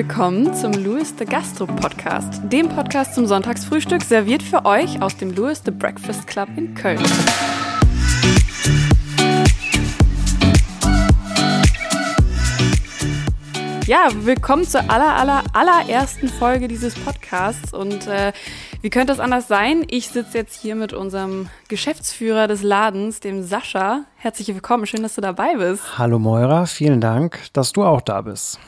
willkommen zum Louis the Gastro Podcast, dem Podcast zum Sonntagsfrühstück, serviert für euch aus dem Louis the Breakfast Club in Köln. Ja, willkommen zur aller, aller, allerersten Folge dieses Podcasts. Und äh, wie könnte es anders sein? Ich sitze jetzt hier mit unserem Geschäftsführer des Ladens, dem Sascha. Herzlich willkommen, schön, dass du dabei bist. Hallo Moira, vielen Dank, dass du auch da bist.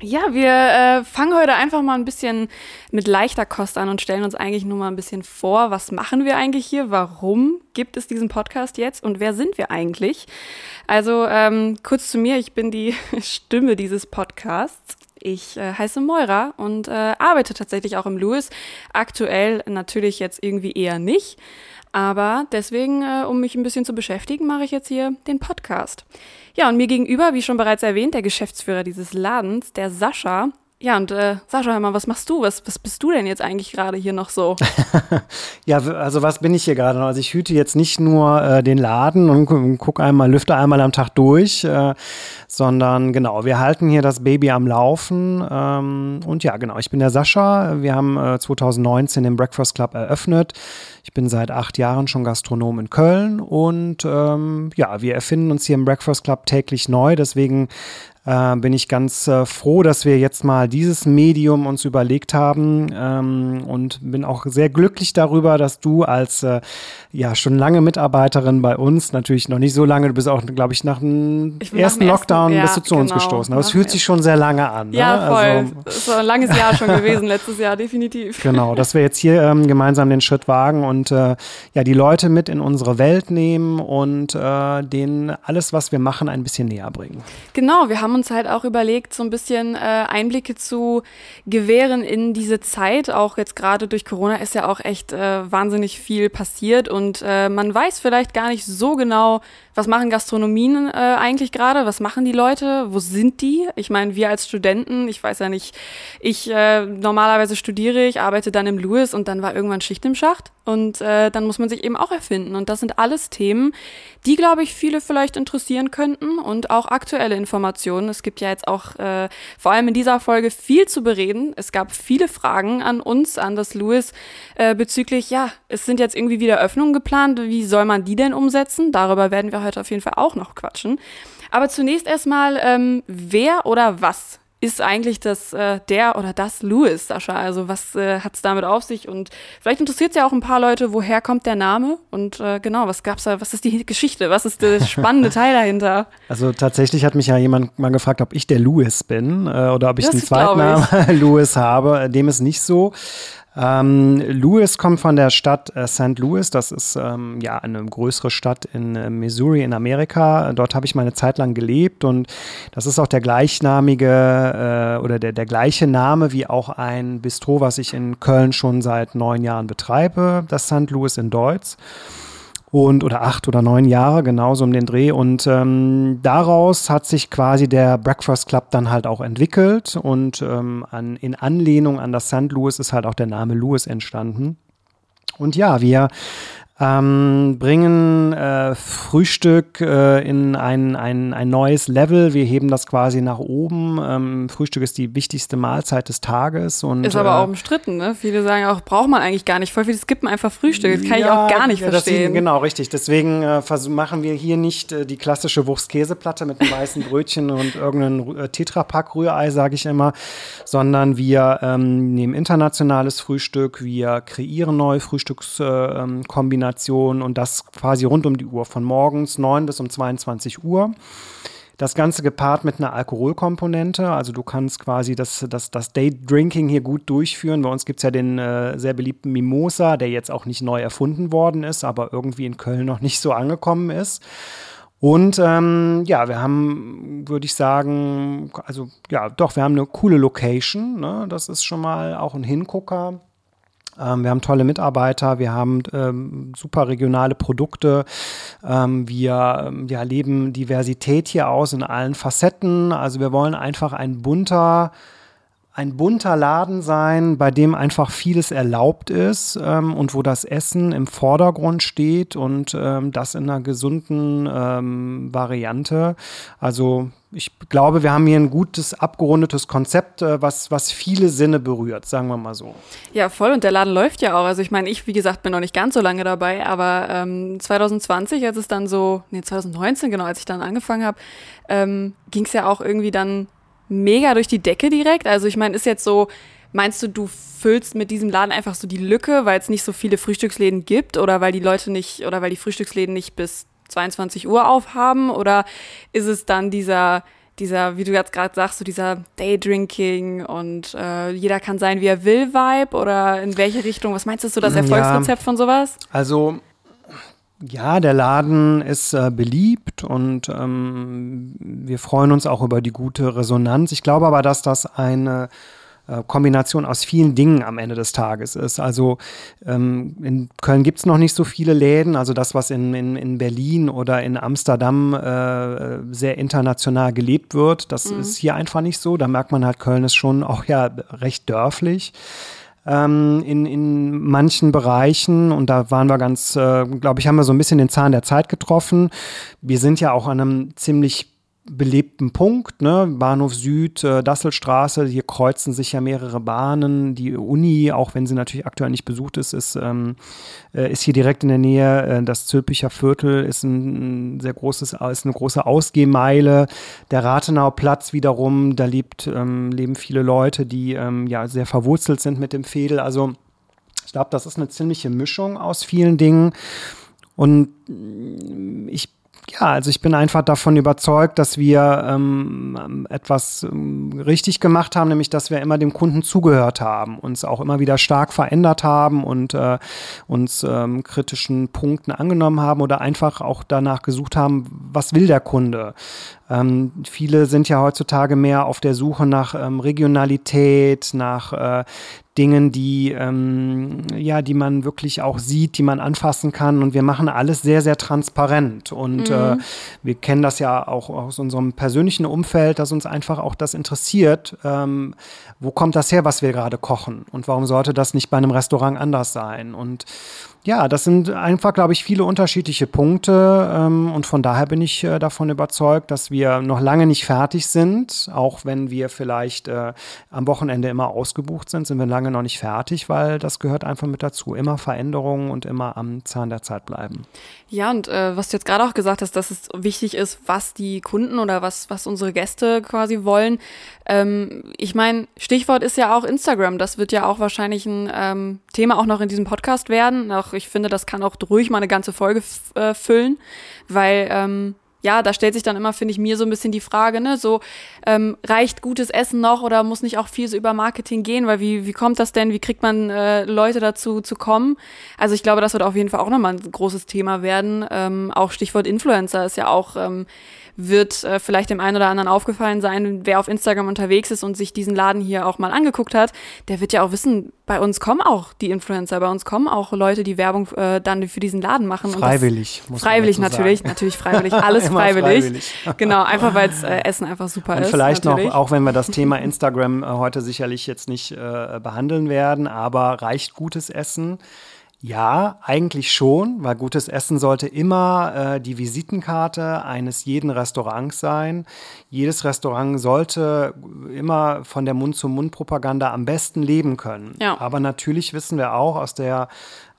Ja, wir äh, fangen heute einfach mal ein bisschen mit leichter Kost an und stellen uns eigentlich nur mal ein bisschen vor, was machen wir eigentlich hier, warum gibt es diesen Podcast jetzt und wer sind wir eigentlich? Also ähm, kurz zu mir, ich bin die Stimme dieses Podcasts. Ich äh, heiße Moira und äh, arbeite tatsächlich auch im Louis. Aktuell natürlich jetzt irgendwie eher nicht. Aber deswegen, äh, um mich ein bisschen zu beschäftigen, mache ich jetzt hier den Podcast. Ja, und mir gegenüber, wie schon bereits erwähnt, der Geschäftsführer dieses Ladens, der Sascha. Ja, und äh, Sascha, hör mal, was machst du? Was, was bist du denn jetzt eigentlich gerade hier noch so? ja, also was bin ich hier gerade? Also ich hüte jetzt nicht nur äh, den Laden und gucke einmal, lüfte einmal am Tag durch, äh, sondern genau, wir halten hier das Baby am Laufen. Ähm, und ja, genau, ich bin der Sascha. Wir haben äh, 2019 den Breakfast Club eröffnet. Ich bin seit acht Jahren schon Gastronom in Köln und ähm, ja, wir erfinden uns hier im Breakfast Club täglich neu. Deswegen äh, bin ich ganz äh, froh, dass wir jetzt mal dieses Medium uns überlegt haben ähm, und bin auch sehr glücklich darüber, dass du als äh, ja schon lange Mitarbeiterin bei uns, natürlich noch nicht so lange, du bist auch, glaube ich, nach dem ersten Lockdown ersten, bist du zu genau, uns gestoßen. Aber es fühlt sich schon sehr lange an. Ne? Ja, voll. Also, es ist ein langes Jahr schon gewesen, letztes Jahr, definitiv. Genau, dass wir jetzt hier ähm, gemeinsam den Schritt wagen und äh, ja, die Leute mit in unsere Welt nehmen und äh, denen alles, was wir machen, ein bisschen näher bringen. Genau, wir haben uns halt auch überlegt, so ein bisschen äh, Einblicke zu gewähren in diese Zeit. Auch jetzt gerade durch Corona ist ja auch echt äh, wahnsinnig viel passiert und äh, man weiß vielleicht gar nicht so genau, was machen Gastronomien äh, eigentlich gerade? Was machen die Leute? Wo sind die? Ich meine, wir als Studenten, ich weiß ja nicht, ich äh, normalerweise studiere, ich arbeite dann im Lewis und dann war irgendwann Schicht im Schacht und äh, dann muss man sich eben auch erfinden. Und das sind alles Themen, die, glaube ich, viele vielleicht interessieren könnten und auch aktuelle Informationen. Es gibt ja jetzt auch äh, vor allem in dieser Folge viel zu bereden. Es gab viele Fragen an uns, an das Lewis, äh, bezüglich, ja, es sind jetzt irgendwie wieder Öffnungen geplant. Wie soll man die denn umsetzen? Darüber werden wir heute auf jeden Fall auch noch quatschen. Aber zunächst erstmal, ähm, wer oder was ist eigentlich das äh, der oder das Louis, Sascha? Also was äh, hat es damit auf sich? Und vielleicht interessiert es ja auch ein paar Leute, woher kommt der Name? Und äh, genau, was gab's da, was ist die Geschichte? Was ist der spannende Teil dahinter? Also tatsächlich hat mich ja jemand mal gefragt, ob ich der Louis bin äh, oder ob ich das einen zweiten Namen Louis habe. Dem ist nicht so. Ähm, Louis kommt von der Stadt äh, St. Louis. Das ist ähm, ja eine größere Stadt in äh, Missouri in Amerika. Dort habe ich meine Zeit lang gelebt und das ist auch der gleichnamige äh, oder der, der gleiche Name wie auch ein Bistro, was ich in Köln schon seit neun Jahren betreibe, das St. Louis in Deutsch und oder acht oder neun Jahre, genauso um den Dreh. Und ähm, daraus hat sich quasi der Breakfast Club dann halt auch entwickelt und ähm, an, in Anlehnung an das St. Louis ist halt auch der Name Louis entstanden. Und ja, wir ähm, bringen äh, Frühstück äh, in ein, ein, ein neues Level. Wir heben das quasi nach oben. Ähm, Frühstück ist die wichtigste Mahlzeit des Tages. Und, ist aber äh, auch umstritten. Ne? Viele sagen auch, braucht man eigentlich gar nicht. Voll viele skippen einfach Frühstück. Das kann ja, ich auch gar nicht ja, verstehen. Ist, genau, richtig. Deswegen äh, machen wir hier nicht äh, die klassische Wurst-Käseplatte mit einem weißen Brötchen und irgendeinem äh, Tetrapack-Rührei, sage ich immer, sondern wir ähm, nehmen internationales Frühstück. Wir kreieren neue Frühstückskombinationen Kombination und das quasi rund um die Uhr, von morgens 9 bis um 22 Uhr. Das Ganze gepaart mit einer Alkoholkomponente. Also du kannst quasi das, das, das Day-Drinking hier gut durchführen. Bei uns gibt es ja den äh, sehr beliebten Mimosa, der jetzt auch nicht neu erfunden worden ist, aber irgendwie in Köln noch nicht so angekommen ist. Und ähm, ja, wir haben, würde ich sagen, also ja, doch, wir haben eine coole Location. Ne? Das ist schon mal auch ein Hingucker. Ähm, wir haben tolle Mitarbeiter, wir haben ähm, super regionale Produkte. Ähm, wir ähm, ja, leben Diversität hier aus in allen Facetten. Also wir wollen einfach ein bunter ein bunter Laden sein, bei dem einfach vieles erlaubt ist ähm, und wo das Essen im Vordergrund steht und ähm, das in einer gesunden ähm, Variante. Also ich glaube, wir haben hier ein gutes, abgerundetes Konzept, äh, was, was viele Sinne berührt, sagen wir mal so. Ja, voll. Und der Laden läuft ja auch. Also ich meine, ich, wie gesagt, bin noch nicht ganz so lange dabei, aber ähm, 2020, als es dann so, nee, 2019, genau, als ich dann angefangen habe, ähm, ging es ja auch irgendwie dann mega durch die Decke direkt. Also ich meine, ist jetzt so, meinst du, du füllst mit diesem Laden einfach so die Lücke, weil es nicht so viele Frühstücksläden gibt oder weil die Leute nicht oder weil die Frühstücksläden nicht bis 22 Uhr aufhaben oder ist es dann dieser dieser, wie du jetzt gerade sagst, so dieser Daydrinking und äh, jeder kann sein, wie er will Vibe oder in welche Richtung? Was meinst du, so das Erfolgsrezept ja, von sowas? Also ja, der Laden ist äh, beliebt und ähm, wir freuen uns auch über die gute Resonanz. Ich glaube aber, dass das eine äh, Kombination aus vielen Dingen am Ende des Tages ist. Also ähm, in Köln gibt es noch nicht so viele Läden. Also das, was in, in, in Berlin oder in Amsterdam äh, sehr international gelebt wird, das mhm. ist hier einfach nicht so. Da merkt man halt, Köln ist schon auch ja recht dörflich ähm, in, in manchen Bereichen. Und da waren wir ganz, äh, glaube ich, haben wir so ein bisschen den Zahn der Zeit getroffen. Wir sind ja auch an einem ziemlich belebten Punkt, ne? Bahnhof Süd, äh, Dasselstraße, hier kreuzen sich ja mehrere Bahnen. Die Uni, auch wenn sie natürlich aktuell nicht besucht ist, ist, ähm, äh, ist hier direkt in der Nähe. Äh, das Zülpicher Viertel ist ein sehr großes, ist eine große Ausgehmeile. Der Rathenauer Platz wiederum, da lebt, ähm, leben viele Leute, die ähm, ja sehr verwurzelt sind mit dem Fädel. Also ich glaube, das ist eine ziemliche Mischung aus vielen Dingen. Und ich ja, also ich bin einfach davon überzeugt, dass wir ähm, etwas ähm, richtig gemacht haben, nämlich dass wir immer dem Kunden zugehört haben, uns auch immer wieder stark verändert haben und äh, uns ähm, kritischen Punkten angenommen haben oder einfach auch danach gesucht haben, was will der Kunde? Ähm, viele sind ja heutzutage mehr auf der Suche nach ähm, Regionalität, nach äh, Dingen, die, ähm, ja, die man wirklich auch sieht, die man anfassen kann. Und wir machen alles sehr, sehr transparent. Und äh, mhm. äh, wir kennen das ja auch aus unserem persönlichen Umfeld, dass uns einfach auch das interessiert. Ähm, wo kommt das her, was wir gerade kochen? Und warum sollte das nicht bei einem Restaurant anders sein? Und ja, das sind einfach, glaube ich, viele unterschiedliche Punkte. Ähm, und von daher bin ich äh, davon überzeugt, dass wir noch lange nicht fertig sind. Auch wenn wir vielleicht äh, am Wochenende immer ausgebucht sind, sind wir lange noch nicht fertig, weil das gehört einfach mit dazu. Immer Veränderungen und immer am Zahn der Zeit bleiben. Ja, und äh, was du jetzt gerade auch gesagt hast, dass es wichtig ist, was die Kunden oder was, was unsere Gäste quasi wollen. Ähm, ich meine, Stichwort ist ja auch Instagram. Das wird ja auch wahrscheinlich ein ähm, Thema auch noch in diesem Podcast werden. Auch ich finde, das kann auch ruhig mal eine ganze Folge äh, füllen, weil ähm, ja, da stellt sich dann immer, finde ich, mir so ein bisschen die Frage, ne, so ähm, reicht gutes Essen noch oder muss nicht auch viel so über Marketing gehen, weil wie, wie kommt das denn, wie kriegt man äh, Leute dazu zu kommen? Also ich glaube, das wird auf jeden Fall auch nochmal ein großes Thema werden. Ähm, auch Stichwort Influencer ist ja auch ähm, wird äh, vielleicht dem einen oder anderen aufgefallen sein, wer auf Instagram unterwegs ist und sich diesen Laden hier auch mal angeguckt hat, der wird ja auch wissen, bei uns kommen auch die Influencer, bei uns kommen auch Leute, die Werbung äh, dann für diesen Laden machen. Freiwillig. muss freiwillig natürlich, sagen. natürlich freiwillig, alles freiwillig. freiwillig. genau, einfach weil es äh, Essen einfach super und ist. Vielleicht natürlich. noch, auch wenn wir das Thema Instagram äh, heute sicherlich jetzt nicht äh, behandeln werden, aber reicht gutes Essen? Ja, eigentlich schon, weil gutes Essen sollte immer äh, die Visitenkarte eines jeden Restaurants sein. Jedes Restaurant sollte immer von der Mund-zu-Mund-Propaganda am besten leben können. Ja. Aber natürlich wissen wir auch aus der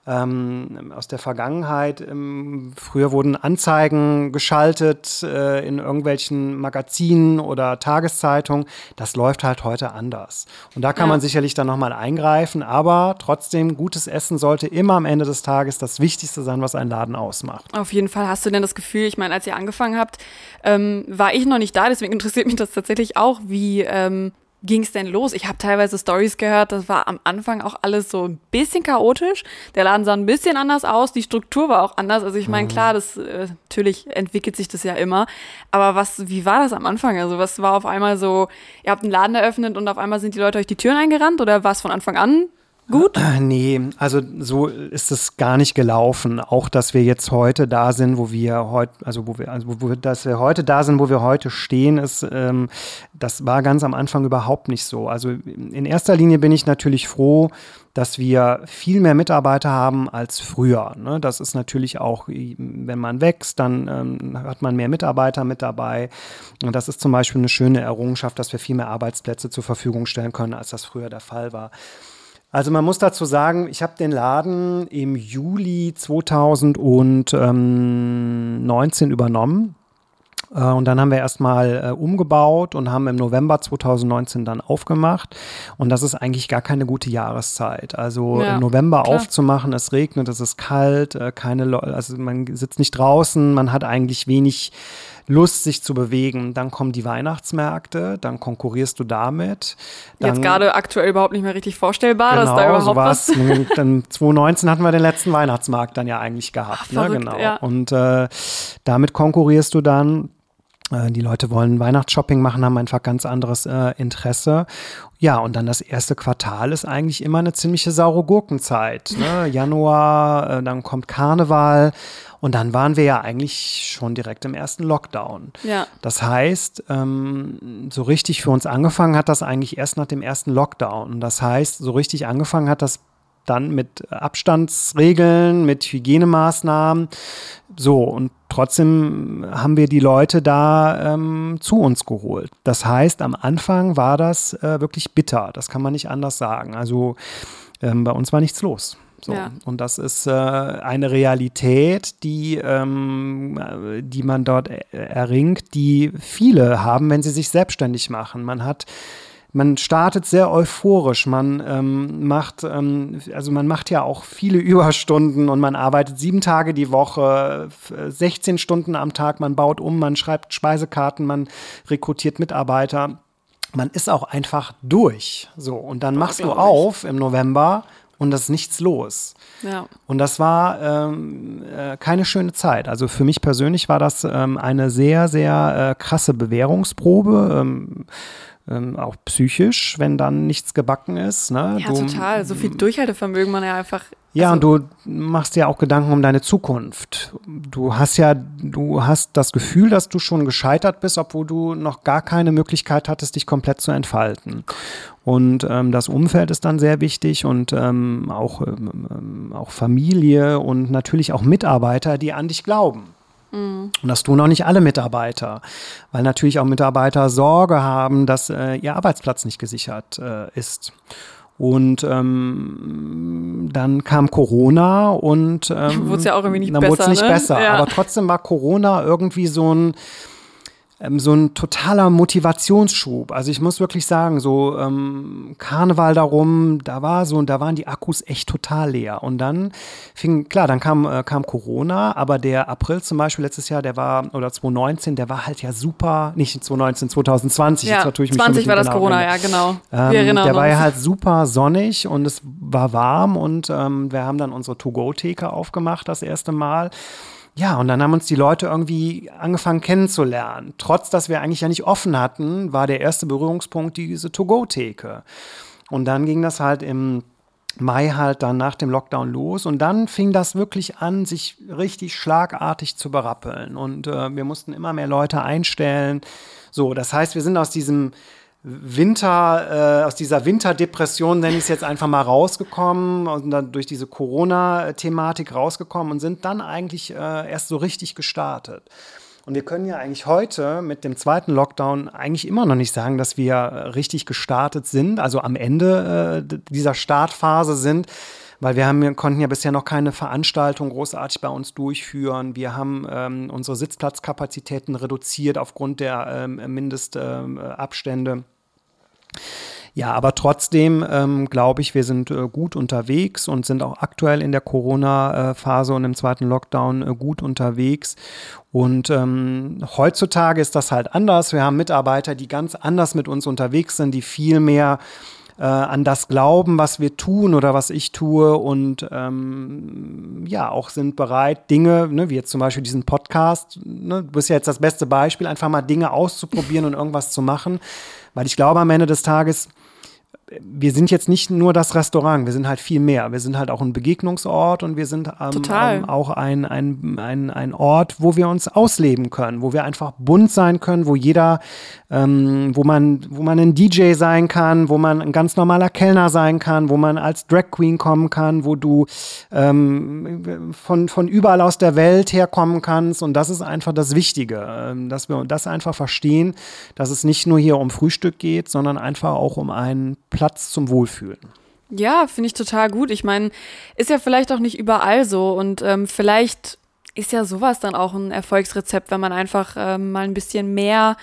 ähm, aus der Vergangenheit. Ähm, früher wurden Anzeigen geschaltet äh, in irgendwelchen Magazinen oder Tageszeitungen. Das läuft halt heute anders. Und da kann ja. man sicherlich dann nochmal eingreifen, aber trotzdem, gutes Essen sollte immer am Ende des Tages das Wichtigste sein, was einen Laden ausmacht. Auf jeden Fall. Hast du denn das Gefühl, ich meine, als ihr angefangen habt, ähm, war ich noch nicht da, deswegen interessiert mich das tatsächlich auch, wie ähm, ging es denn los? Ich habe teilweise Stories gehört, das war am Anfang auch alles so ein bisschen chaotisch. Der Laden sah ein bisschen anders aus, die Struktur war auch anders. Also ich meine, mhm. klar, das äh, natürlich entwickelt sich das ja immer. Aber was, wie war das am Anfang? Also was war auf einmal so, ihr habt einen Laden eröffnet und auf einmal sind die Leute euch die Türen eingerannt oder war es von Anfang an gut? Äh, nee, also so ist es gar nicht gelaufen. Auch, dass wir jetzt heute da sind, wo wir heute, also wo wir, also wo, dass wir heute da sind, wo wir heute stehen, ist, ähm, das war ganz am Anfang überhaupt nicht so. Also in erster Linie bin ich natürlich froh, dass wir viel mehr Mitarbeiter haben als früher. Ne? Das ist natürlich auch, wenn man wächst, dann ähm, hat man mehr Mitarbeiter mit dabei. Und das ist zum Beispiel eine schöne Errungenschaft, dass wir viel mehr Arbeitsplätze zur Verfügung stellen können, als das früher der Fall war. Also man muss dazu sagen, ich habe den Laden im Juli 2019 übernommen. Äh, und dann haben wir erstmal äh, umgebaut und haben im November 2019 dann aufgemacht. Und das ist eigentlich gar keine gute Jahreszeit. Also ja, im November klar. aufzumachen, es regnet, es ist kalt, äh, keine Leute, also man sitzt nicht draußen, man hat eigentlich wenig Lust, sich zu bewegen. Dann kommen die Weihnachtsmärkte, dann konkurrierst du damit. Dann, Jetzt gerade aktuell überhaupt nicht mehr richtig vorstellbar, genau, dass da überhaupt sowas. was. dann 2019 hatten wir den letzten Weihnachtsmarkt dann ja eigentlich gehabt. Ach, ne? verrückt, genau. Ja. Und äh, damit konkurrierst du dann. Äh, die Leute wollen Weihnachtsshopping machen, haben einfach ganz anderes äh, Interesse. Ja, und dann das erste Quartal ist eigentlich immer eine ziemliche saure Gurkenzeit. Ne? Januar, äh, dann kommt Karneval und dann waren wir ja eigentlich schon direkt im ersten Lockdown. Ja. Das heißt, ähm, so richtig für uns angefangen hat das eigentlich erst nach dem ersten Lockdown. Das heißt, so richtig angefangen hat das dann mit Abstandsregeln, mit Hygienemaßnahmen. So, und trotzdem haben wir die Leute da ähm, zu uns geholt. Das heißt, am Anfang war das äh, wirklich bitter. Das kann man nicht anders sagen. Also ähm, bei uns war nichts los. So. Ja. Und das ist äh, eine Realität, die, ähm, die man dort erringt, die viele haben, wenn sie sich selbstständig machen. Man hat man startet sehr euphorisch. Man ähm, macht, ähm, also man macht ja auch viele Überstunden und man arbeitet sieben Tage die Woche, 16 Stunden am Tag. Man baut um, man schreibt Speisekarten, man rekrutiert Mitarbeiter. Man ist auch einfach durch. So und dann machst du auf im November und das ist nichts los. Ja. Und das war ähm, äh, keine schöne Zeit. Also für mich persönlich war das ähm, eine sehr, sehr äh, krasse Bewährungsprobe. Ähm, ähm, auch psychisch, wenn dann nichts gebacken ist. Ne? Ja, du, total. So viel Durchhaltevermögen man ja einfach. Ja, also und du machst dir auch Gedanken um deine Zukunft. Du hast ja, du hast das Gefühl, dass du schon gescheitert bist, obwohl du noch gar keine Möglichkeit hattest, dich komplett zu entfalten. Und ähm, das Umfeld ist dann sehr wichtig und ähm, auch, ähm, ähm auch Familie und natürlich auch Mitarbeiter, die an dich glauben. Mhm. Und das tun auch nicht alle Mitarbeiter, weil natürlich auch Mitarbeiter Sorge haben, dass äh, ihr Arbeitsplatz nicht gesichert äh, ist. Und ähm, dann kam Corona und ähm, wurde es ja auch irgendwie nicht dann besser. Nicht ne? besser. Ja. Aber trotzdem war Corona irgendwie so ein ähm, so ein totaler Motivationsschub. Also ich muss wirklich sagen, so ähm, Karneval darum, da war so, da waren die Akkus echt total leer. Und dann fing, klar, dann kam, äh, kam Corona, aber der April zum Beispiel letztes Jahr, der war, oder 2019, der war halt ja super, nicht 2019, 2020, ja, jetzt natürlich 20 war das genau, Corona, ja, genau. Ähm, wir erinnern der uns. war ja halt super sonnig und es war warm und ähm, wir haben dann unsere To-Go-Theke aufgemacht das erste Mal. Ja, und dann haben uns die Leute irgendwie angefangen kennenzulernen. Trotz, dass wir eigentlich ja nicht offen hatten, war der erste Berührungspunkt diese To-Go-Theke. Und dann ging das halt im Mai halt dann nach dem Lockdown los und dann fing das wirklich an, sich richtig schlagartig zu berappeln und äh, wir mussten immer mehr Leute einstellen. So, das heißt, wir sind aus diesem Winter, äh, aus dieser Winterdepression, nenne ich es jetzt einfach mal rausgekommen und dann durch diese Corona-Thematik rausgekommen und sind dann eigentlich äh, erst so richtig gestartet. Und wir können ja eigentlich heute mit dem zweiten Lockdown eigentlich immer noch nicht sagen, dass wir äh, richtig gestartet sind, also am Ende äh, dieser Startphase sind weil wir haben, konnten ja bisher noch keine Veranstaltung großartig bei uns durchführen. Wir haben ähm, unsere Sitzplatzkapazitäten reduziert aufgrund der ähm, Mindestabstände. Ja, aber trotzdem ähm, glaube ich, wir sind äh, gut unterwegs und sind auch aktuell in der Corona-Phase und im zweiten Lockdown äh, gut unterwegs. Und ähm, heutzutage ist das halt anders. Wir haben Mitarbeiter, die ganz anders mit uns unterwegs sind, die viel mehr äh, an das glauben, was wir tun oder was ich tue. Und ähm, ja, auch sind bereit, Dinge, ne, wie jetzt zum Beispiel diesen Podcast, ne, du bist ja jetzt das beste Beispiel, einfach mal Dinge auszuprobieren und irgendwas zu machen, weil ich glaube am Ende des Tages, wir sind jetzt nicht nur das Restaurant, wir sind halt viel mehr. Wir sind halt auch ein Begegnungsort und wir sind ähm, ähm, auch ein, ein, ein, ein Ort, wo wir uns ausleben können, wo wir einfach bunt sein können, wo jeder, ähm, wo man, wo man ein DJ sein kann, wo man ein ganz normaler Kellner sein kann, wo man als Drag Queen kommen kann, wo du ähm, von, von überall aus der Welt herkommen kannst. Und das ist einfach das Wichtige, ähm, dass wir das einfach verstehen, dass es nicht nur hier um Frühstück geht, sondern einfach auch um einen Platz zum Wohlfühlen. Ja, finde ich total gut. Ich meine, ist ja vielleicht auch nicht überall so und ähm, vielleicht ist ja sowas dann auch ein Erfolgsrezept, wenn man einfach ähm, mal ein bisschen mehr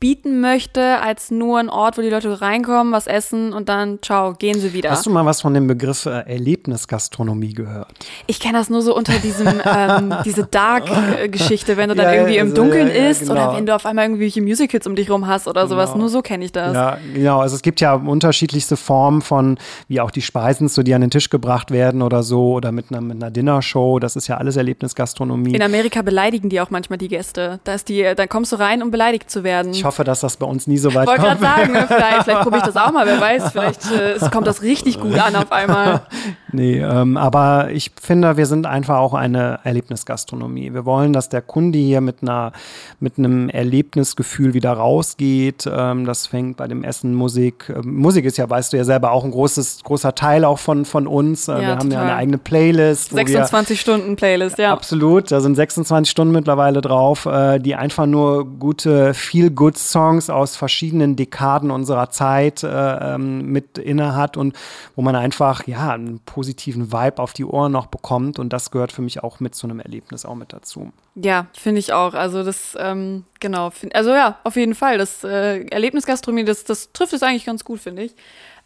bieten möchte, als nur ein Ort, wo die Leute reinkommen, was essen und dann, ciao, gehen sie wieder. Hast du mal was von dem Begriff äh, Erlebnisgastronomie gehört? Ich kenne das nur so unter diesem, ähm, diese Dark-Geschichte, wenn du dann ja, irgendwie also, im Dunkeln ja, ja, isst genau. oder wenn du auf einmal irgendwelche Musicals um dich rum hast oder sowas. Genau. Nur so kenne ich das. Ja, genau. Also es gibt ja unterschiedlichste Formen von, wie auch die Speisen zu dir an den Tisch gebracht werden oder so oder mit einer, mit einer Dinnershow. Das ist ja alles Erlebnisgastronomie. In Amerika beleidigen die auch manchmal die Gäste. Da ist die, dann kommst du rein, um beleidigt zu werden. Ich hoffe, dass das bei uns nie so weit kommt. Ich wollte gerade sagen, ne, vielleicht, vielleicht probiere ich das auch mal, wer weiß, vielleicht äh, kommt das richtig gut an auf einmal. nee, ähm, aber ich finde, wir sind einfach auch eine Erlebnisgastronomie. Wir wollen, dass der Kunde hier mit einer mit einem Erlebnisgefühl wieder rausgeht. Ähm, das fängt bei dem Essen, Musik. Ähm, Musik ist ja, weißt du ja selber, auch ein großes, großer Teil auch von, von uns. Äh, ja, wir haben ja eine eigene Playlist. 26 Stunden Playlist, ja. Absolut, da sind 26 Stunden mittlerweile drauf, äh, die einfach nur gute, feel good Songs aus verschiedenen Dekaden unserer Zeit äh, ähm, mit inne hat und wo man einfach ja einen positiven Vibe auf die Ohren noch bekommt und das gehört für mich auch mit zu einem Erlebnis auch mit dazu. Ja, finde ich auch. Also das ähm, genau, find, also ja, auf jeden Fall. Das äh, Erlebnisgastronomie, das, das trifft es eigentlich ganz gut, finde ich.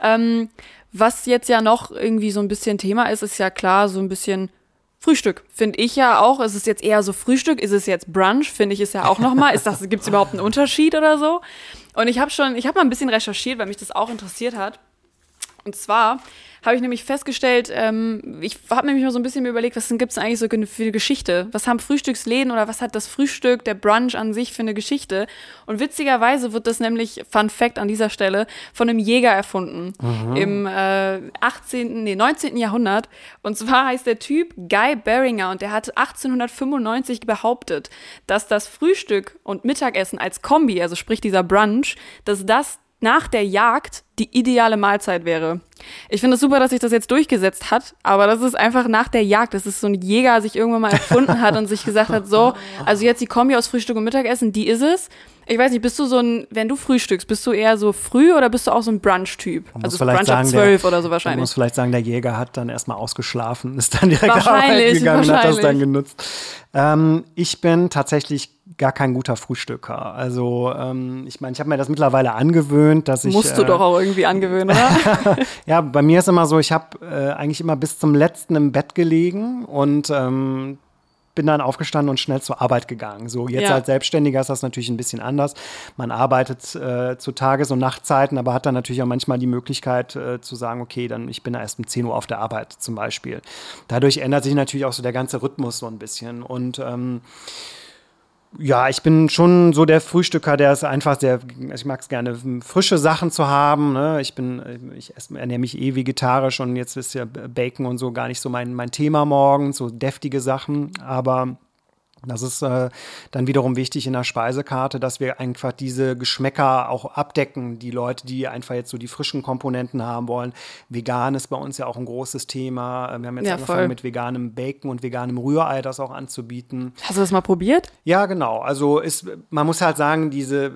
Ähm, was jetzt ja noch irgendwie so ein bisschen Thema ist, ist ja klar so ein bisschen Frühstück, finde ich ja auch. Ist es jetzt eher so Frühstück? Ist es jetzt Brunch? Finde ich es ja auch nochmal. Gibt es überhaupt einen Unterschied oder so? Und ich habe schon, ich habe mal ein bisschen recherchiert, weil mich das auch interessiert hat. Und zwar habe ich nämlich festgestellt, ähm, ich habe nämlich mal so ein bisschen überlegt, was gibt es eigentlich so für eine Geschichte? Was haben Frühstücksläden oder was hat das Frühstück, der Brunch an sich für eine Geschichte? Und witzigerweise wird das nämlich, Fun Fact an dieser Stelle, von einem Jäger erfunden mhm. im äh, 18., nee, 19. Jahrhundert. Und zwar heißt der Typ Guy Beringer und der hat 1895 behauptet, dass das Frühstück und Mittagessen als Kombi, also sprich dieser Brunch, dass das nach der Jagd die ideale Mahlzeit wäre. Ich finde es super, dass sich das jetzt durchgesetzt hat, aber das ist einfach nach der Jagd. Das ist so ein Jäger sich irgendwann mal erfunden hat und sich gesagt hat, so, also jetzt die Kombi aus Frühstück und Mittagessen, die ist es. Ich weiß nicht, bist du so ein, wenn du frühstückst, bist du eher so früh oder bist du auch so ein Brunch-Typ? Also Brunch sagen, ab zwölf oder so wahrscheinlich. Man muss vielleicht sagen, der Jäger hat dann erstmal ausgeschlafen, ist dann direkt arbeiten gegangen und hat das dann genutzt. Ähm, ich bin tatsächlich gar kein guter Frühstücker. Also ähm, ich meine, ich habe mir das mittlerweile angewöhnt, dass ich. Musst du äh, doch auch irgendwie angewöhnen, oder? ja, bei mir ist immer so, ich habe äh, eigentlich immer bis zum letzten im Bett gelegen und ähm, bin dann aufgestanden und schnell zur Arbeit gegangen. So, jetzt ja. als Selbstständiger ist das natürlich ein bisschen anders. Man arbeitet äh, zu Tages- und Nachtzeiten, aber hat dann natürlich auch manchmal die Möglichkeit äh, zu sagen, okay, dann ich bin erst um 10 Uhr auf der Arbeit zum Beispiel. Dadurch ändert sich natürlich auch so der ganze Rhythmus so ein bisschen. Und ähm, ja, ich bin schon so der Frühstücker, der es einfach sehr, ich mag es gerne, frische Sachen zu haben. Ne? Ich bin, ich ernähre mich eh vegetarisch und jetzt ist ja Bacon und so gar nicht so mein, mein Thema morgens, so deftige Sachen. Aber das ist äh, dann wiederum wichtig in der Speisekarte, dass wir einfach diese Geschmäcker auch abdecken. Die Leute, die einfach jetzt so die frischen Komponenten haben wollen. Vegan ist bei uns ja auch ein großes Thema. Wir haben jetzt ja, angefangen voll. mit veganem Bacon und veganem Rührei das auch anzubieten. Hast du das mal probiert? Ja, genau. Also ist, man muss halt sagen, diese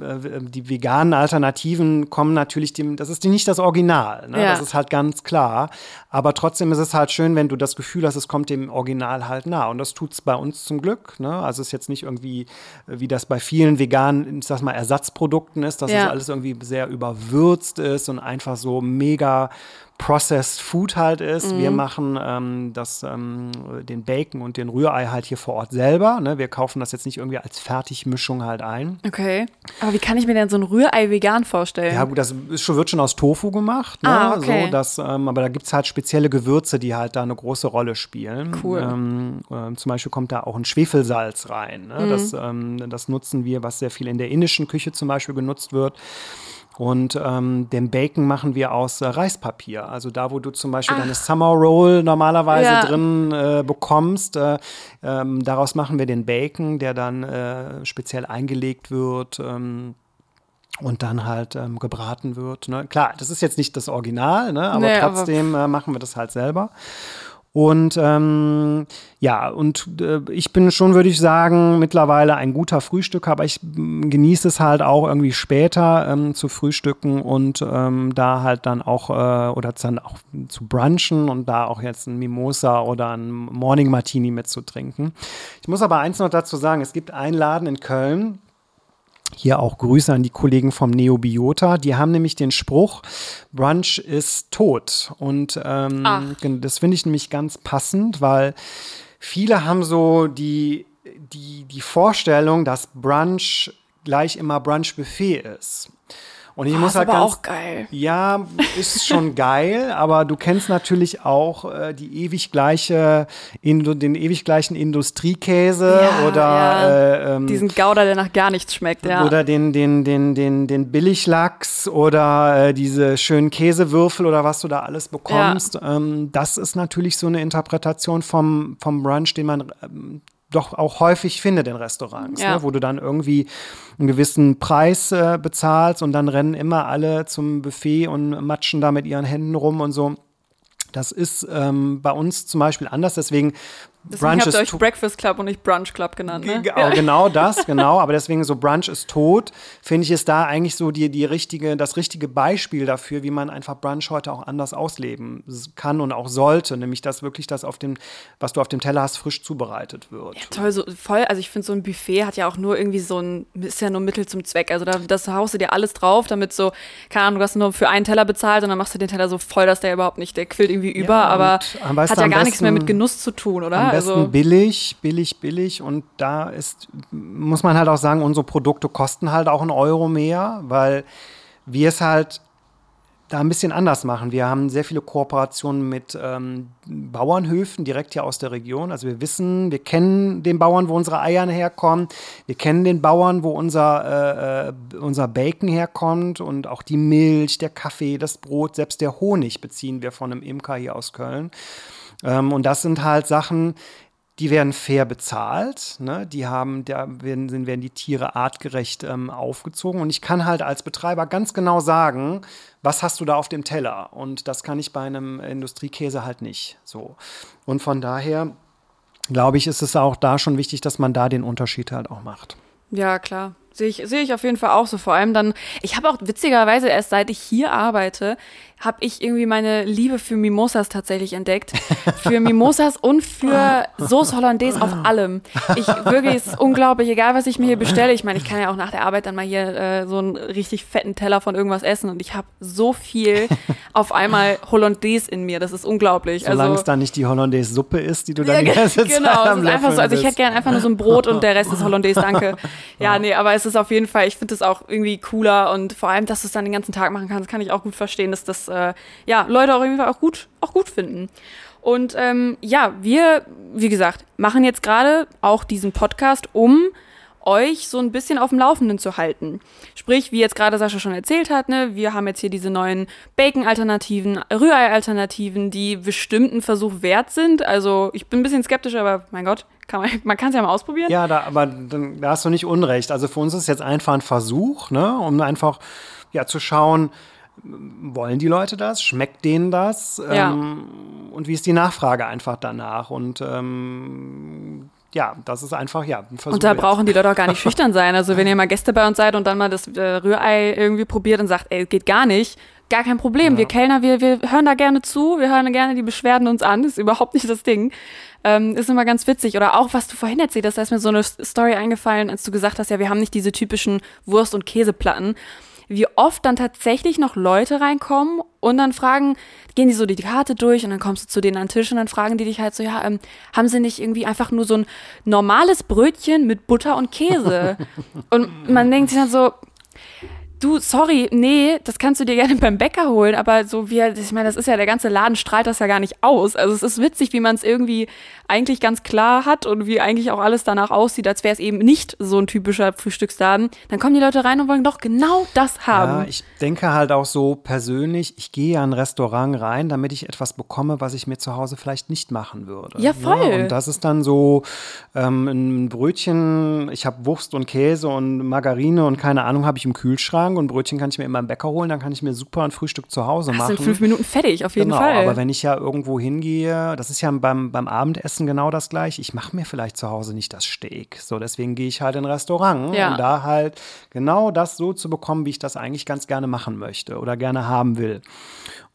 äh, die veganen Alternativen kommen natürlich dem, das ist nicht das Original. Ne? Ja. Das ist halt ganz klar. Aber trotzdem ist es halt schön, wenn du das Gefühl hast, es kommt dem Original halt nah. Und das tut es bei uns zum Glück. Stück. Ne? Also es ist jetzt nicht irgendwie, äh, wie das bei vielen veganen, ich sag mal, Ersatzprodukten ist, dass ja. es alles irgendwie sehr überwürzt ist und einfach so mega Processed Food halt ist. Mhm. Wir machen ähm, das, ähm, den Bacon und den Rührei halt hier vor Ort selber. Ne? Wir kaufen das jetzt nicht irgendwie als Fertigmischung halt ein. Okay. Aber wie kann ich mir denn so ein Rührei vegan vorstellen? Ja, gut, das ist schon, wird schon aus Tofu gemacht. Ne? Ah, okay. So, dass, ähm, aber da gibt es halt spezielle Gewürze, die halt da eine große Rolle spielen. Cool. Äh, zum Beispiel kommt da auch ein Schwefelsalz rein. Ne? Mhm. Das, ähm, das nutzen wir, was sehr viel in der indischen Küche zum Beispiel genutzt wird. Und ähm, den Bacon machen wir aus äh, Reispapier. Also da, wo du zum Beispiel Ach. deine Summer Roll normalerweise ja. drin äh, bekommst, äh, ähm, daraus machen wir den Bacon, der dann äh, speziell eingelegt wird. Ähm, und dann halt ähm, gebraten wird. Ne? Klar, das ist jetzt nicht das Original, ne? aber nee, trotzdem aber äh, machen wir das halt selber. Und ähm, ja, und äh, ich bin schon, würde ich sagen, mittlerweile ein guter Frühstücker, aber ich genieße es halt auch irgendwie später ähm, zu frühstücken und ähm, da halt dann auch äh, oder dann auch zu brunchen und da auch jetzt ein Mimosa oder ein Morning Martini mitzutrinken. Ich muss aber eins noch dazu sagen, es gibt einen Laden in Köln, hier auch Grüße an die Kollegen vom Neobiota. Die haben nämlich den Spruch, Brunch ist tot. Und ähm, das finde ich nämlich ganz passend, weil viele haben so die, die, die Vorstellung, dass Brunch gleich immer Brunch-Buffet ist. Und ich oh, muss halt aber ganz, auch geil. Ja, ist schon geil, aber du kennst natürlich auch äh, die ewig gleiche, den ewig gleichen Industriekäse ja, oder ja. Äh, ähm, diesen Gouda, der nach gar nichts schmeckt, ja. Oder den, den, den, den, den Billiglachs oder äh, diese schönen Käsewürfel oder was du da alles bekommst. Ja. Ähm, das ist natürlich so eine Interpretation vom, vom Brunch, den man ähm, doch auch häufig findet in Restaurants, ja. ne, wo du dann irgendwie einen gewissen Preis äh, bezahlst und dann rennen immer alle zum Buffet und matschen da mit ihren Händen rum und so. Das ist ähm, bei uns zum Beispiel anders, deswegen Deswegen habt ihr euch Breakfast Club und nicht Brunch Club genannt, ne? Ja. Genau das, genau. Aber deswegen so Brunch ist tot, finde ich, ist da eigentlich so die, die richtige, das richtige Beispiel dafür, wie man einfach Brunch heute auch anders ausleben kann und auch sollte. Nämlich, dass wirklich das auf dem, was du auf dem Teller hast, frisch zubereitet wird. Ja, toll, so voll. Also ich finde, so ein Buffet hat ja auch nur irgendwie so ein, ist ja nur Mittel zum Zweck. Also da das haust du dir alles drauf, damit so, keine Ahnung, du hast nur für einen Teller bezahlt und dann machst du den Teller so voll, dass der überhaupt nicht, der quillt irgendwie über, ja, aber hat ja gar nichts mehr mit Genuss zu tun, oder? Besten also, billig, billig, billig. Und da ist, muss man halt auch sagen, unsere Produkte kosten halt auch einen Euro mehr, weil wir es halt da ein bisschen anders machen. Wir haben sehr viele Kooperationen mit ähm, Bauernhöfen direkt hier aus der Region. Also wir wissen, wir kennen den Bauern, wo unsere Eier herkommen. Wir kennen den Bauern, wo unser, äh, äh, unser Bacon herkommt und auch die Milch, der Kaffee, das Brot, selbst der Honig beziehen wir von einem Imker hier aus Köln. Ähm, und das sind halt Sachen, die werden fair bezahlt, ne? die haben, da werden, werden die Tiere artgerecht ähm, aufgezogen und ich kann halt als Betreiber ganz genau sagen, was hast du da auf dem Teller und das kann ich bei einem Industriekäse halt nicht so. Und von daher glaube ich, ist es auch da schon wichtig, dass man da den Unterschied halt auch macht. Ja, klar. Sehe ich, sehe ich auf jeden Fall auch so. Vor allem dann, ich habe auch witzigerweise erst seit ich hier arbeite, habe ich irgendwie meine Liebe für Mimosas tatsächlich entdeckt. Für Mimosas und für Sauce Hollandaise auf allem. Ich wirklich, es ist unglaublich, egal was ich mir hier bestelle. Ich meine, ich kann ja auch nach der Arbeit dann mal hier äh, so einen richtig fetten Teller von irgendwas essen und ich habe so viel auf einmal Hollandaise in mir. Das ist unglaublich. Solange also, es dann nicht die Hollandaise-Suppe ist, die du dann ja, Zeit Genau, es ist einfach so. Also ich hätte gerne einfach nur so ein Brot und der Rest ist Hollandaise, danke. Ja, nee, aber es ist auf jeden Fall, ich finde es auch irgendwie cooler und vor allem, dass du es dann den ganzen Tag machen kannst, kann ich auch gut verstehen, dass das äh, ja, Leute auch irgendwie auch gut, auch gut finden. Und ähm, ja, wir, wie gesagt, machen jetzt gerade auch diesen Podcast, um euch so ein bisschen auf dem Laufenden zu halten. Sprich, wie jetzt gerade Sascha schon erzählt hat, ne, wir haben jetzt hier diese neuen Bacon-Alternativen, Rührei-Alternativen, die bestimmt einen Versuch wert sind. Also ich bin ein bisschen skeptisch, aber mein Gott, kann man, man kann es ja mal ausprobieren. Ja, da, aber da hast du nicht Unrecht. Also für uns ist jetzt einfach ein Versuch, ne, um einfach ja, zu schauen, wollen die Leute das? Schmeckt denen das? Ja. Ähm, und wie ist die Nachfrage einfach danach? Und ähm, ja, das ist einfach, ja, ein Versuch. Und da brauchen die Leute auch gar nicht schüchtern sein. Also wenn ihr mal Gäste bei uns seid und dann mal das äh, Rührei irgendwie probiert und sagt, ey, geht gar nicht, gar kein Problem. Ja. Wir Kellner, wir, wir hören da gerne zu, wir hören gerne die Beschwerden uns an, ist überhaupt nicht das Ding. Ähm, ist immer ganz witzig. Oder auch, was du vorhin erzählt hast, da ist mir so eine Story eingefallen, als du gesagt hast, ja, wir haben nicht diese typischen Wurst- und Käseplatten wie oft dann tatsächlich noch Leute reinkommen und dann fragen, gehen die so die Karte durch und dann kommst du zu denen an den Tisch und dann fragen die dich halt so, ja, ähm, haben sie nicht irgendwie einfach nur so ein normales Brötchen mit Butter und Käse? und man denkt sich dann so, du, sorry, nee, das kannst du dir gerne beim Bäcker holen, aber so wie, ich meine, das ist ja, der ganze Laden strahlt das ja gar nicht aus. Also es ist witzig, wie man es irgendwie eigentlich ganz klar hat und wie eigentlich auch alles danach aussieht, als wäre es eben nicht so ein typischer Frühstücksladen. Dann kommen die Leute rein und wollen doch genau das haben. Ja, ich denke halt auch so persönlich, ich gehe ja in ein Restaurant rein, damit ich etwas bekomme, was ich mir zu Hause vielleicht nicht machen würde. Ja, voll. Ja, und das ist dann so ähm, ein Brötchen, ich habe Wurst und Käse und Margarine und keine Ahnung habe ich im Kühlschrank und Brötchen kann ich mir immer im Bäcker holen, dann kann ich mir super ein Frühstück zu Hause machen. Das sind fünf Minuten fertig, auf jeden genau, Fall. Aber wenn ich ja irgendwo hingehe, das ist ja beim, beim Abendessen genau das gleiche. Ich mache mir vielleicht zu Hause nicht das Steak. So, deswegen gehe ich halt in ein Restaurant, ja. um da halt genau das so zu bekommen, wie ich das eigentlich ganz gerne machen möchte oder gerne haben will.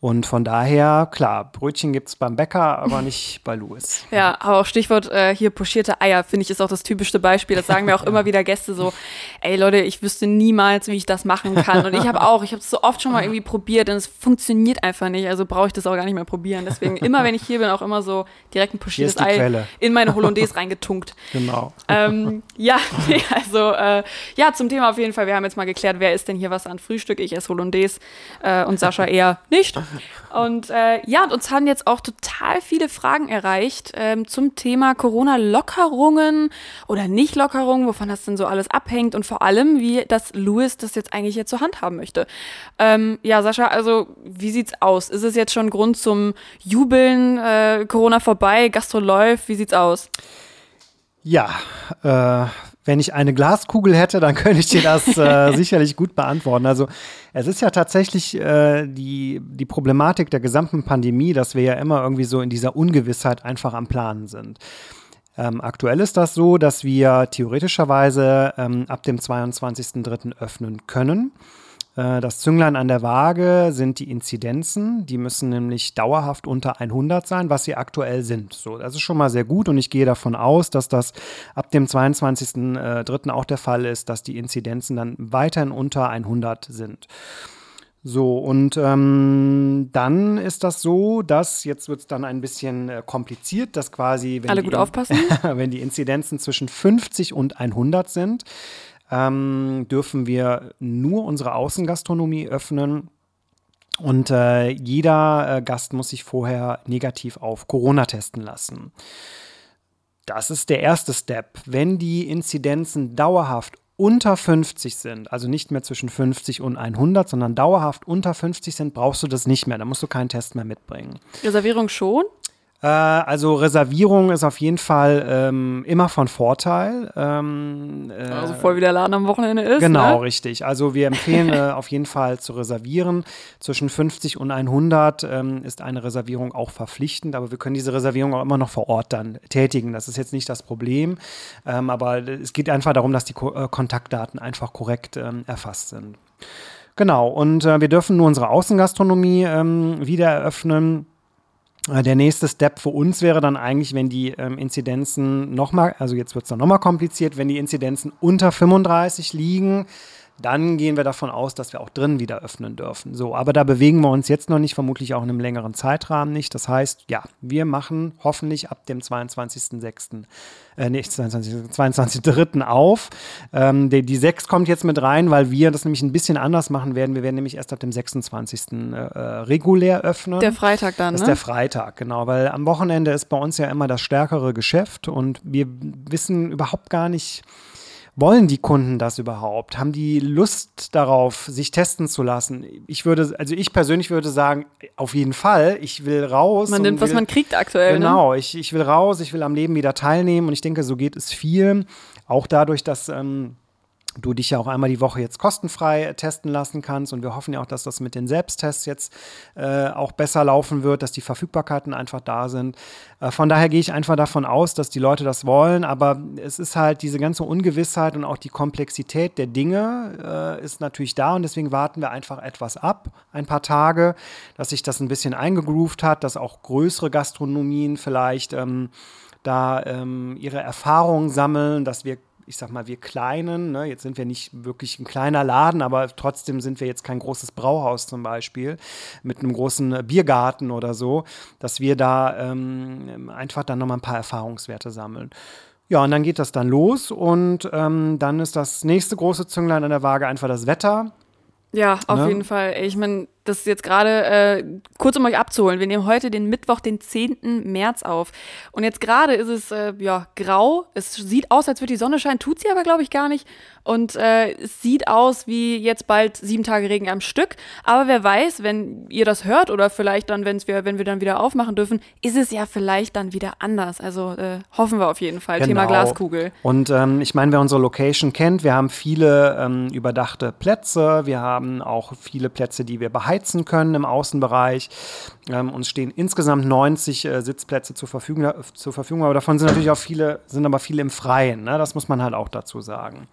Und von daher, klar, Brötchen gibt es beim Bäcker, aber nicht bei Louis. Ja, aber auch Stichwort äh, hier pochierte Eier, finde ich, ist auch das typischste Beispiel. Das sagen mir auch immer wieder Gäste so, ey Leute, ich wüsste niemals, wie ich das machen kann. Und ich habe auch, ich habe es so oft schon mal irgendwie probiert und es funktioniert einfach nicht. Also brauche ich das auch gar nicht mehr probieren. Deswegen immer, wenn ich hier bin, auch immer so direkt ein pochiertes Ei Quelle. in meine Hollandaise reingetunkt. Genau. Ähm, ja, also äh, ja, zum Thema auf jeden Fall. Wir haben jetzt mal geklärt, wer ist denn hier was an Frühstück? Ich esse Hollandaise äh, und Sascha eher nicht. Und äh, ja, und uns haben jetzt auch total viele Fragen erreicht ähm, zum Thema Corona-Lockerungen oder Nicht-Lockerungen, wovon das denn so alles abhängt und vor allem, wie das Louis das jetzt eigentlich hier zur Hand haben möchte. Ähm, ja, Sascha, also wie sieht's aus? Ist es jetzt schon Grund zum Jubeln? Äh, Corona vorbei, Gastro läuft, wie sieht's aus? Ja, äh, wenn ich eine Glaskugel hätte, dann könnte ich dir das äh, sicherlich gut beantworten. Also es ist ja tatsächlich äh, die, die Problematik der gesamten Pandemie, dass wir ja immer irgendwie so in dieser Ungewissheit einfach am Planen sind. Ähm, aktuell ist das so, dass wir theoretischerweise ähm, ab dem 22.03. öffnen können. Äh, das Zünglein an der Waage sind die Inzidenzen. Die müssen nämlich dauerhaft unter 100 sein, was sie aktuell sind. So, das ist schon mal sehr gut und ich gehe davon aus, dass das ab dem 22.03. auch der Fall ist, dass die Inzidenzen dann weiterhin unter 100 sind. So, und ähm, dann ist das so, dass, jetzt wird es dann ein bisschen äh, kompliziert, dass quasi, wenn, Alle gut aufpassen. wenn die Inzidenzen zwischen 50 und 100 sind, ähm, dürfen wir nur unsere Außengastronomie öffnen. Und äh, jeder äh, Gast muss sich vorher negativ auf Corona testen lassen. Das ist der erste Step. Wenn die Inzidenzen dauerhaft unter 50 sind, also nicht mehr zwischen 50 und 100, sondern dauerhaft unter 50 sind, brauchst du das nicht mehr. Da musst du keinen Test mehr mitbringen. Reservierung schon? Äh, also Reservierung ist auf jeden Fall ähm, immer von Vorteil. Ähm, äh, also voll wie der Laden am Wochenende ist. Genau, ne? richtig. Also wir empfehlen äh, auf jeden Fall zu reservieren. Zwischen 50 und 100 ähm, ist eine Reservierung auch verpflichtend, aber wir können diese Reservierung auch immer noch vor Ort dann tätigen. Das ist jetzt nicht das Problem, ähm, aber es geht einfach darum, dass die Ko äh, Kontaktdaten einfach korrekt ähm, erfasst sind. Genau, und äh, wir dürfen nur unsere Außengastronomie ähm, wieder eröffnen der nächste Step für uns wäre dann eigentlich, wenn die ähm, Inzidenzen nochmal, also jetzt wird es dann nochmal kompliziert, wenn die Inzidenzen unter 35 liegen, dann gehen wir davon aus, dass wir auch drin wieder öffnen dürfen. So, aber da bewegen wir uns jetzt noch nicht, vermutlich auch in einem längeren Zeitrahmen nicht. Das heißt, ja, wir machen hoffentlich ab dem 22.06., äh, nicht 22.3. 22 auf. Ähm, die, die 6 kommt jetzt mit rein, weil wir das nämlich ein bisschen anders machen werden. Wir werden nämlich erst ab dem 26. Äh, regulär öffnen. Der Freitag dann, Das ist ne? der Freitag, genau, weil am Wochenende ist bei uns ja immer das stärkere Geschäft und wir wissen überhaupt gar nicht, wollen die Kunden das überhaupt? Haben die Lust darauf, sich testen zu lassen? Ich würde, also ich persönlich würde sagen, auf jeden Fall. Ich will raus. Man nimmt, will, was man kriegt aktuell. Ne? Genau, ne? ich, ich will raus, ich will am Leben wieder teilnehmen und ich denke, so geht es viel. Auch dadurch, dass ähm, du dich ja auch einmal die Woche jetzt kostenfrei testen lassen kannst. Und wir hoffen ja auch, dass das mit den Selbsttests jetzt äh, auch besser laufen wird, dass die Verfügbarkeiten einfach da sind. Äh, von daher gehe ich einfach davon aus, dass die Leute das wollen. Aber es ist halt diese ganze Ungewissheit und auch die Komplexität der Dinge äh, ist natürlich da. Und deswegen warten wir einfach etwas ab, ein paar Tage, dass sich das ein bisschen eingegroovt hat, dass auch größere Gastronomien vielleicht ähm, da ähm, ihre Erfahrungen sammeln, dass wir ich sag mal, wir Kleinen, ne, jetzt sind wir nicht wirklich ein kleiner Laden, aber trotzdem sind wir jetzt kein großes Brauhaus zum Beispiel mit einem großen Biergarten oder so, dass wir da ähm, einfach dann nochmal ein paar Erfahrungswerte sammeln. Ja, und dann geht das dann los und ähm, dann ist das nächste große Zünglein an der Waage einfach das Wetter. Ja, auf ne? jeden Fall. Ich meine, das ist jetzt gerade, äh, kurz um euch abzuholen, wir nehmen heute den Mittwoch, den 10. März auf. Und jetzt gerade ist es, äh, ja, grau. Es sieht aus, als würde die Sonne scheinen, tut sie aber, glaube ich, gar nicht. Und äh, es sieht aus wie jetzt bald sieben Tage Regen am Stück. Aber wer weiß, wenn ihr das hört oder vielleicht dann, wenn's wir, wenn wir dann wieder aufmachen dürfen, ist es ja vielleicht dann wieder anders. Also äh, hoffen wir auf jeden Fall. Genau. Thema Glaskugel. Und ähm, ich meine, wer unsere Location kennt, wir haben viele ähm, überdachte Plätze. Wir haben auch viele Plätze, die wir beheizen können im Außenbereich. Ähm, uns stehen insgesamt 90 äh, Sitzplätze zur Verfügung, äh, zur Verfügung, aber davon sind natürlich auch viele, sind aber viele im Freien. Ne? Das muss man halt auch dazu sagen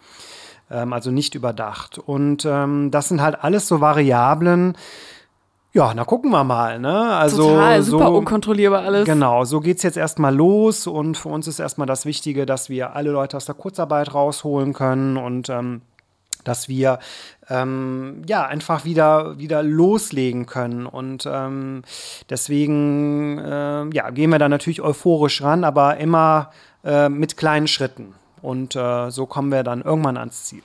ähm, also nicht überdacht. Und ähm, das sind halt alles so Variablen. Ja, na gucken wir mal, ne? Also Total, super so, unkontrollierbar alles. Genau, so geht es jetzt erstmal los und für uns ist erstmal das Wichtige, dass wir alle Leute aus der Kurzarbeit rausholen können und ähm, dass wir ähm, ja einfach wieder, wieder loslegen können. Und ähm, deswegen äh, ja, gehen wir da natürlich euphorisch ran, aber immer äh, mit kleinen Schritten. Und äh, so kommen wir dann irgendwann ans Ziel.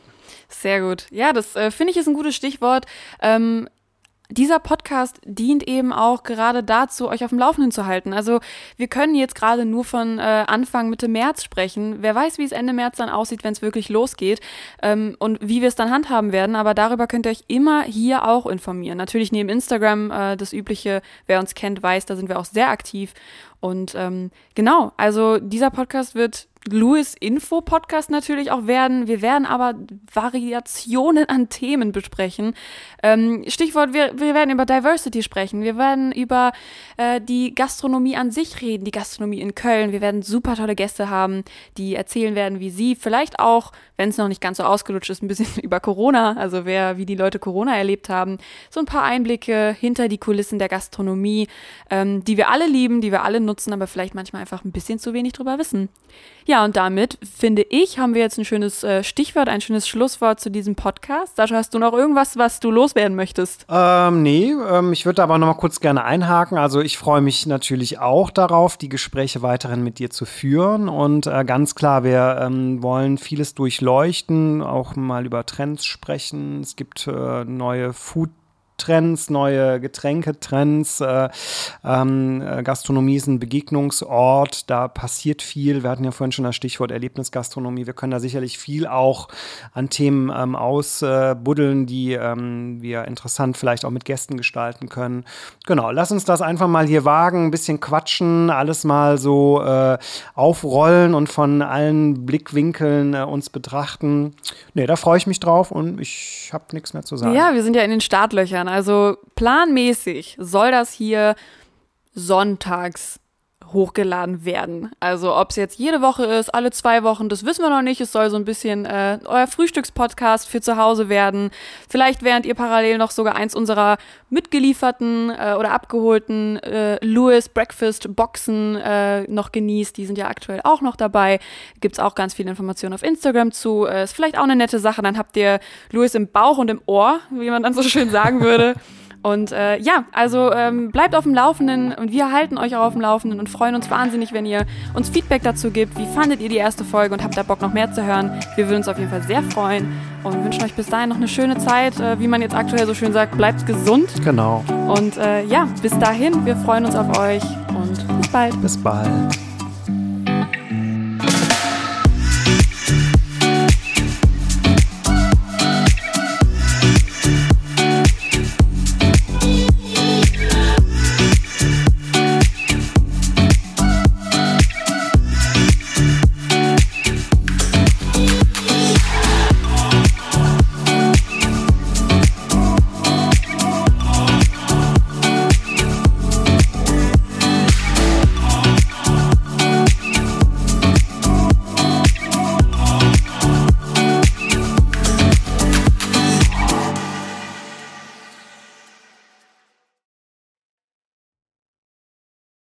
Sehr gut. Ja, das äh, finde ich ist ein gutes Stichwort. Ähm, dieser Podcast dient eben auch gerade dazu, euch auf dem Laufenden zu halten. Also wir können jetzt gerade nur von äh, Anfang Mitte März sprechen. Wer weiß, wie es Ende März dann aussieht, wenn es wirklich losgeht ähm, und wie wir es dann handhaben werden. Aber darüber könnt ihr euch immer hier auch informieren. Natürlich neben Instagram äh, das übliche. Wer uns kennt, weiß, da sind wir auch sehr aktiv. Und ähm, genau, also dieser Podcast wird Louis Info Podcast natürlich auch werden. Wir werden aber Variationen an Themen besprechen. Ähm, Stichwort, wir, wir werden über Diversity sprechen. Wir werden über äh, die Gastronomie an sich reden, die Gastronomie in Köln. Wir werden super tolle Gäste haben, die erzählen werden, wie sie vielleicht auch, wenn es noch nicht ganz so ausgelutscht ist, ein bisschen über Corona, also wer, wie die Leute Corona erlebt haben, so ein paar Einblicke hinter die Kulissen der Gastronomie, ähm, die wir alle lieben, die wir alle nutzen, aber vielleicht manchmal einfach ein bisschen zu wenig drüber wissen. Ja, und damit finde ich, haben wir jetzt ein schönes äh, Stichwort, ein schönes Schlusswort zu diesem Podcast. Sascha, hast du noch irgendwas, was du loswerden möchtest? Ähm, nee, ähm, ich würde aber noch mal kurz gerne einhaken. Also ich freue mich natürlich auch darauf, die Gespräche weiterhin mit dir zu führen. Und äh, ganz klar, wir ähm, wollen vieles durchleuchten, auch mal über Trends sprechen. Es gibt äh, neue Food Trends, neue Getränketrends. Äh, ähm, äh, Gastronomie ist ein Begegnungsort, da passiert viel. Wir hatten ja vorhin schon das Stichwort Erlebnisgastronomie. Wir können da sicherlich viel auch an Themen ähm, ausbuddeln, die ähm, wir interessant vielleicht auch mit Gästen gestalten können. Genau, lass uns das einfach mal hier wagen, ein bisschen quatschen, alles mal so äh, aufrollen und von allen Blickwinkeln äh, uns betrachten. Nee, da freue ich mich drauf und ich habe nichts mehr zu sagen. Ja, wir sind ja in den Startlöchern. Also planmäßig soll das hier sonntags hochgeladen werden. Also ob es jetzt jede Woche ist, alle zwei Wochen, das wissen wir noch nicht. Es soll so ein bisschen äh, euer Frühstückspodcast für zu Hause werden. Vielleicht während ihr parallel noch sogar eins unserer mitgelieferten äh, oder abgeholten äh, Lewis Breakfast Boxen äh, noch genießt. Die sind ja aktuell auch noch dabei. Gibt's auch ganz viele Informationen auf Instagram zu. Äh, ist vielleicht auch eine nette Sache. Dann habt ihr Lewis im Bauch und im Ohr, wie man dann so schön sagen würde. Und äh, ja, also ähm, bleibt auf dem Laufenden und wir halten euch auch auf dem Laufenden und freuen uns wahnsinnig, wenn ihr uns Feedback dazu gibt. Wie fandet ihr die erste Folge und habt da Bock noch mehr zu hören? Wir würden uns auf jeden Fall sehr freuen und wünschen euch bis dahin noch eine schöne Zeit. Äh, wie man jetzt aktuell so schön sagt, bleibt gesund. Genau. Und äh, ja, bis dahin, wir freuen uns auf euch und bis bald. Bis bald.